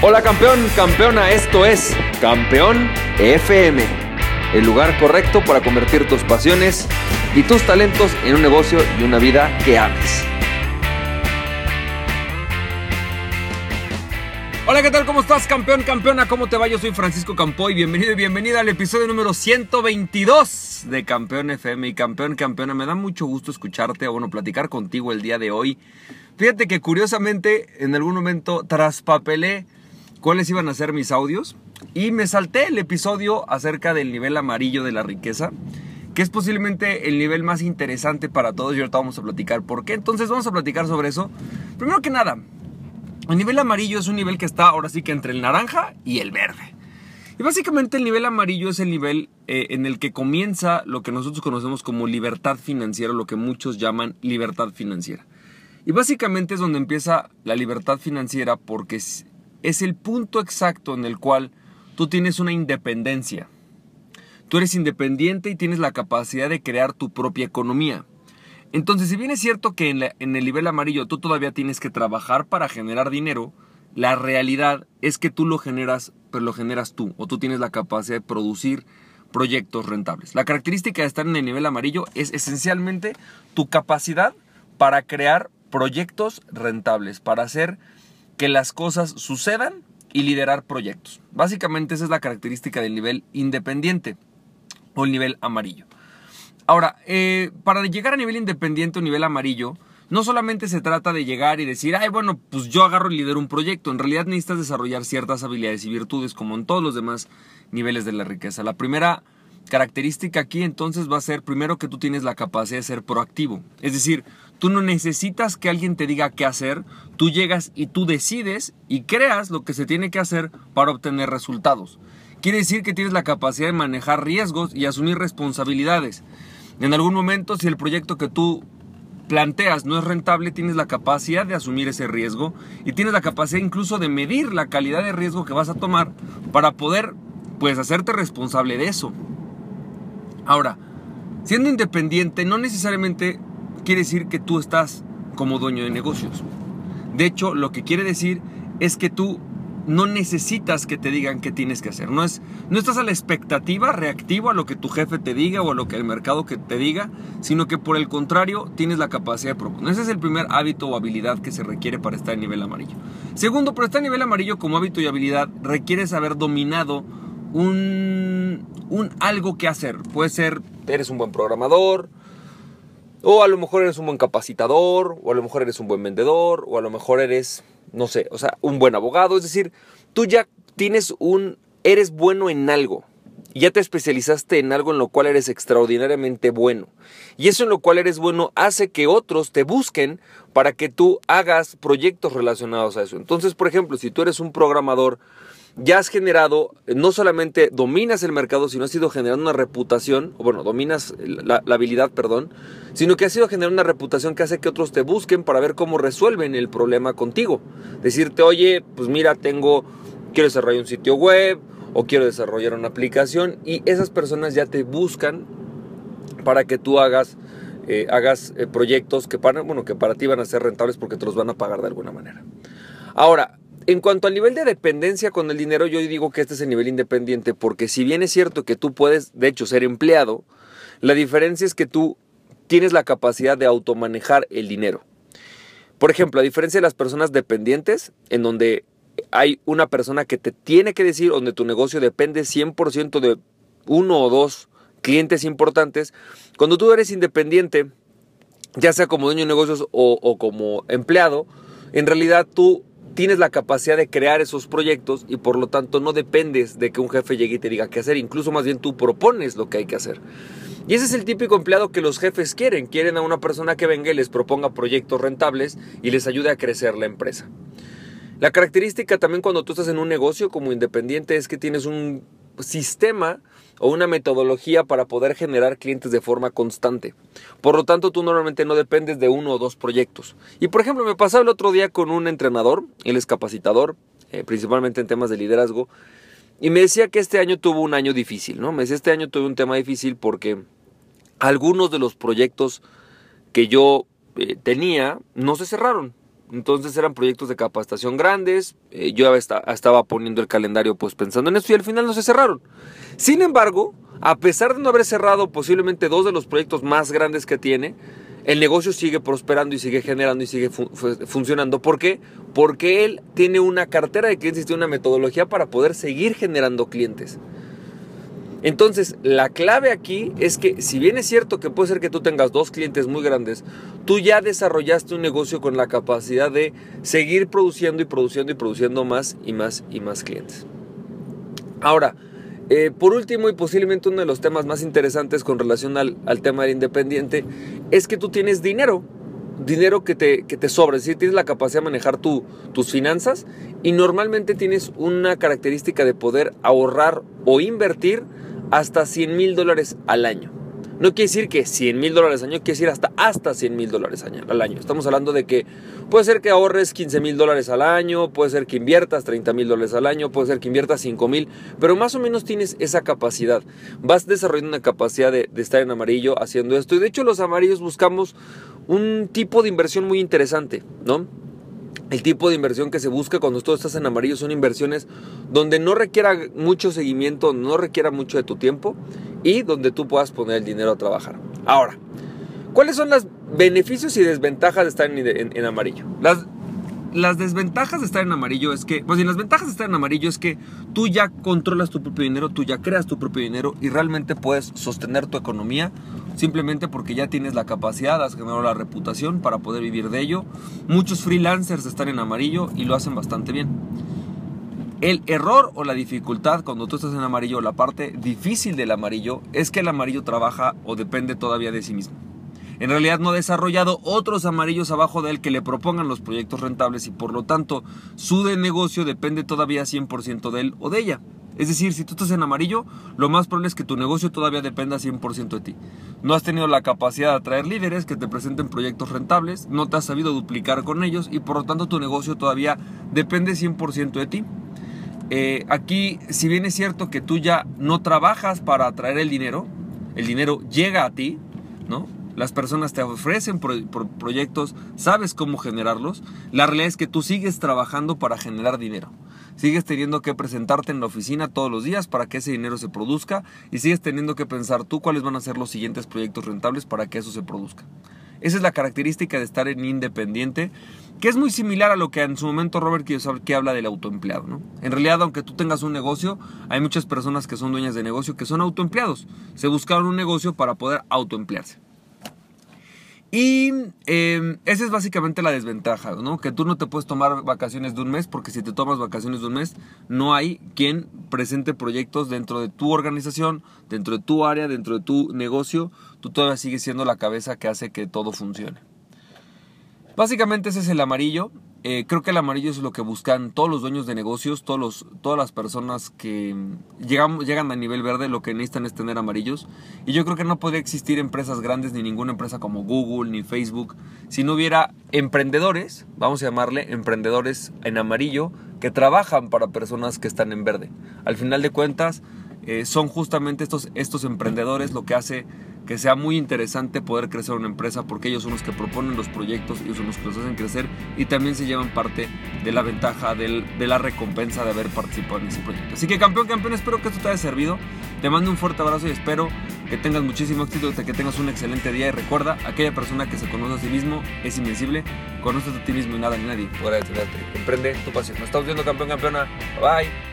Hola campeón, campeona, esto es Campeón FM, el lugar correcto para convertir tus pasiones y tus talentos en un negocio y una vida que ames. Hola, ¿qué tal? ¿Cómo estás, campeón, campeona? ¿Cómo te va? Yo soy Francisco Campoy. Bienvenido y bienvenida al episodio número 122 de Campeón FM. Y campeón, campeona, me da mucho gusto escucharte o bueno, platicar contigo el día de hoy. Fíjate que curiosamente en algún momento traspapelé cuáles iban a ser mis audios y me salté el episodio acerca del nivel amarillo de la riqueza, que es posiblemente el nivel más interesante para todos y ahorita vamos a platicar por qué. Entonces vamos a platicar sobre eso. Primero que nada, el nivel amarillo es un nivel que está ahora sí que entre el naranja y el verde. Y básicamente el nivel amarillo es el nivel eh, en el que comienza lo que nosotros conocemos como libertad financiera, lo que muchos llaman libertad financiera. Y básicamente es donde empieza la libertad financiera porque es el punto exacto en el cual tú tienes una independencia. Tú eres independiente y tienes la capacidad de crear tu propia economía. Entonces, si bien es cierto que en, el nivel amarillo tú todavía tienes que trabajar para generar dinero, la realidad es que tú lo generas, pero lo generas tú, o tú tienes la capacidad de producir proyectos rentables. La característica de estar en el nivel amarillo es esencialmente tu capacidad para crear proyectos rentables, para hacer que las cosas sucedan y liderar proyectos. Básicamente esa es la característica del nivel independiente o el nivel amarillo. Ahora, eh, para llegar a nivel independiente o nivel amarillo, no solamente se trata de llegar y decir, ay, bueno, pues yo agarro y lidero un proyecto. En realidad necesitas desarrollar ciertas habilidades y virtudes como en todos los demás niveles de la riqueza. La primera característica aquí entonces va a ser primero que tú tienes la capacidad de ser proactivo. Es decir, Tú no necesitas que alguien te diga qué hacer, tú llegas y tú decides y creas lo que se tiene que hacer para obtener resultados. Quiere decir que tienes la capacidad de manejar riesgos y asumir responsabilidades. En algún momento, si el proyecto que tú planteas no es rentable, tienes la capacidad de asumir ese riesgo y tienes la capacidad incluso de medir la calidad de riesgo que vas a tomar para poder pues hacerte responsable de eso. Ahora, siendo independiente no necesariamente quiere decir que tú estás como dueño de negocios. De hecho, lo que quiere decir es que tú no necesitas que te digan qué tienes que hacer. No, es, no estás a la expectativa, reactivo a lo que tu jefe te diga o a lo que el mercado que te diga, sino que por el contrario tienes la capacidad de proponer. Ese es el primer hábito o habilidad que se requiere para estar en nivel amarillo. Segundo, para estar en nivel amarillo como hábito y habilidad, requieres haber dominado un, un algo que hacer. Puede ser, eres un buen programador, o a lo mejor eres un buen capacitador, o a lo mejor eres un buen vendedor, o a lo mejor eres, no sé, o sea, un buen abogado. Es decir, tú ya tienes un, eres bueno en algo. Ya te especializaste en algo en lo cual eres extraordinariamente bueno. Y eso en lo cual eres bueno hace que otros te busquen para que tú hagas proyectos relacionados a eso. Entonces, por ejemplo, si tú eres un programador, ya has generado, no solamente dominas el mercado, sino has ido generando una reputación, o bueno, dominas la, habilidad, perdón, sino que has ido generando una reputación que hace que otros te busquen para ver cómo resuelven el problema contigo. Decirte, oye, pues mira, tengo, quiero desarrollar un sitio web, o quiero desarrollar una aplicación, y esas personas ya te buscan para que tú hagas, eh, hagas eh, proyectos que para, bueno, que para ti van a ser rentables porque te los van a pagar de alguna manera. Ahora, en cuanto al nivel de dependencia con el dinero, yo digo que este es el nivel independiente, porque si bien es cierto que tú puedes, de hecho, ser empleado, la diferencia es que tú tienes la capacidad de automanejar el dinero. Por ejemplo, a diferencia de las personas dependientes, en donde hay una persona que te tiene que decir, donde tu negocio depende 100% de uno o dos clientes importantes, cuando tú eres independiente, ya sea como dueño de negocios o, o como empleado, en realidad tú tienes la capacidad de crear esos proyectos y por lo tanto no dependes de que un jefe llegue y te diga qué hacer, incluso más bien tú propones lo que hay que hacer. Y ese es el típico empleado que los jefes quieren, quieren a una persona que venga y les proponga proyectos rentables y les ayude a crecer la empresa. La característica también cuando tú estás en un negocio como independiente es que tienes un sistema o una metodología para poder generar clientes de forma constante. Por lo tanto, tú normalmente no dependes de uno o dos proyectos. Y por ejemplo, me pasaba el otro día con un entrenador, él es capacitador, eh, principalmente en temas de liderazgo, y me decía que este año tuvo un año difícil, ¿no? Me decía, este año tuve un tema difícil porque algunos de los proyectos que yo eh, tenía no se cerraron. Entonces eran proyectos de capacitación grandes. Eh, yo estaba poniendo el calendario pues pensando en esto y al final no se cerraron. Sin embargo, a pesar de no haber cerrado posiblemente dos de los proyectos más grandes que tiene, el negocio sigue prosperando y sigue generando y sigue funcionando. ¿Por qué? Porque él tiene una cartera de clientes tiene una metodología para poder seguir generando clientes. Entonces, la clave aquí es que si bien es cierto que puede ser que tú tengas dos clientes muy grandes, tú ya desarrollaste un negocio con la capacidad de seguir produciendo y produciendo y produciendo más y más y más clientes. Ahora, eh, por último y posiblemente uno de los temas más interesantes con relación al, tema del independiente es que tú tienes dinero, dinero que te, que sobra, es decir, tienes la capacidad de manejar tu, tus finanzas y normalmente tienes una característica de poder ahorrar o invertir hasta 100 mil dólares al año. No quiere decir que 100 mil dólares al año, quiere decir hasta, hasta 100 mil dólares al año. Estamos hablando de que puede ser que ahorres 15 mil dólares al año, puede ser que inviertas 30 mil dólares al año, puede ser que inviertas 5 mil, pero más o menos tienes esa capacidad. Vas desarrollando una capacidad de, de estar en amarillo haciendo esto. Y de hecho los amarillos buscamos un tipo de inversión muy interesante, ¿no? El tipo de inversión que se busca cuando tú estás en amarillo son inversiones donde no requiera mucho seguimiento, no requiera mucho de tu tiempo y donde tú puedas poner el dinero a trabajar. Ahora, ¿cuáles son los beneficios y desventajas de estar en, amarillo? Las, las desventajas de estar en amarillo es que, pues las ventajas de estar en amarillo es que tú ya controlas tu propio dinero, tú ya creas tu propio dinero y realmente puedes sostener tu economía simplemente porque ya tienes la capacidad, has generado la reputación para poder vivir de ello. Muchos freelancers están en amarillo y lo hacen bastante bien. El error o la dificultad cuando tú estás en amarillo, la parte difícil del amarillo, es que el amarillo trabaja o depende todavía de sí mismo. En realidad no ha desarrollado otros amarillos abajo de él que le propongan los proyectos rentables y por lo tanto su de negocio depende todavía 100% de él o de ella. Es decir, si tú estás en amarillo, lo más probable es que tu negocio todavía dependa 100% de ti. No has tenido la capacidad de atraer líderes que te presenten proyectos rentables, no te has sabido duplicar con ellos y por lo tanto tu negocio todavía depende 100% de ti. Eh, aquí, si bien es cierto que tú ya no trabajas para atraer el dinero, el dinero llega a ti, ¿no? Las personas te ofrecen proyectos, sabes cómo generarlos. La realidad es que tú sigues trabajando para generar dinero. Sigues teniendo que presentarte en la oficina todos los días para que ese dinero se produzca y sigues teniendo que pensar tú cuáles van a ser los siguientes proyectos rentables para que eso se produzca. Esa es la característica de estar en independiente, que es muy similar a lo que en su momento Robert que habla del autoempleado. ¿no? En realidad, aunque tú tengas un negocio, hay muchas personas que son dueñas de negocio que son autoempleados. Se buscaron un negocio para poder autoemplearse. Y em, esa es básicamente la desventaja, ¿no? Que tú no te puedes tomar vacaciones de un mes porque si te tomas vacaciones de un mes no hay quien presente proyectos dentro de tu organización, dentro de tu área, dentro de tu negocio. Tú todavía sigues siendo la cabeza que hace que todo funcione. Básicamente ese es el amarillo. Eh, creo que el amarillo es lo que buscan todos los dueños de negocios, todos los, todas las personas que llegan, llegan a nivel verde, lo que necesitan es tener amarillos. Y yo creo que no podría existir empresas grandes, ni ninguna empresa como Google, ni Facebook, si no hubiera emprendedores, vamos a llamarle emprendedores en amarillo, que trabajan para personas que están en verde. Al final de cuentas, eh, son justamente estos, estos emprendedores lo que hace que sea muy interesante poder crecer una empresa porque ellos son los que proponen los proyectos, ellos son los que los hacen crecer y también se llevan parte de la ventaja de la recompensa de haber participado en ese proyecto. Así que campeón, campeón, espero que esto te haya servido. Te mando un fuerte abrazo y espero que tengas muchísimo éxito, que tengas un excelente día y recuerda, aquella persona que se conoce a sí mismo es invencible, conoces a ti mismo y nada ni nadie podrá detenerte. Emprende tu pasión. Nos estamos viendo campeón, campeona. Bye.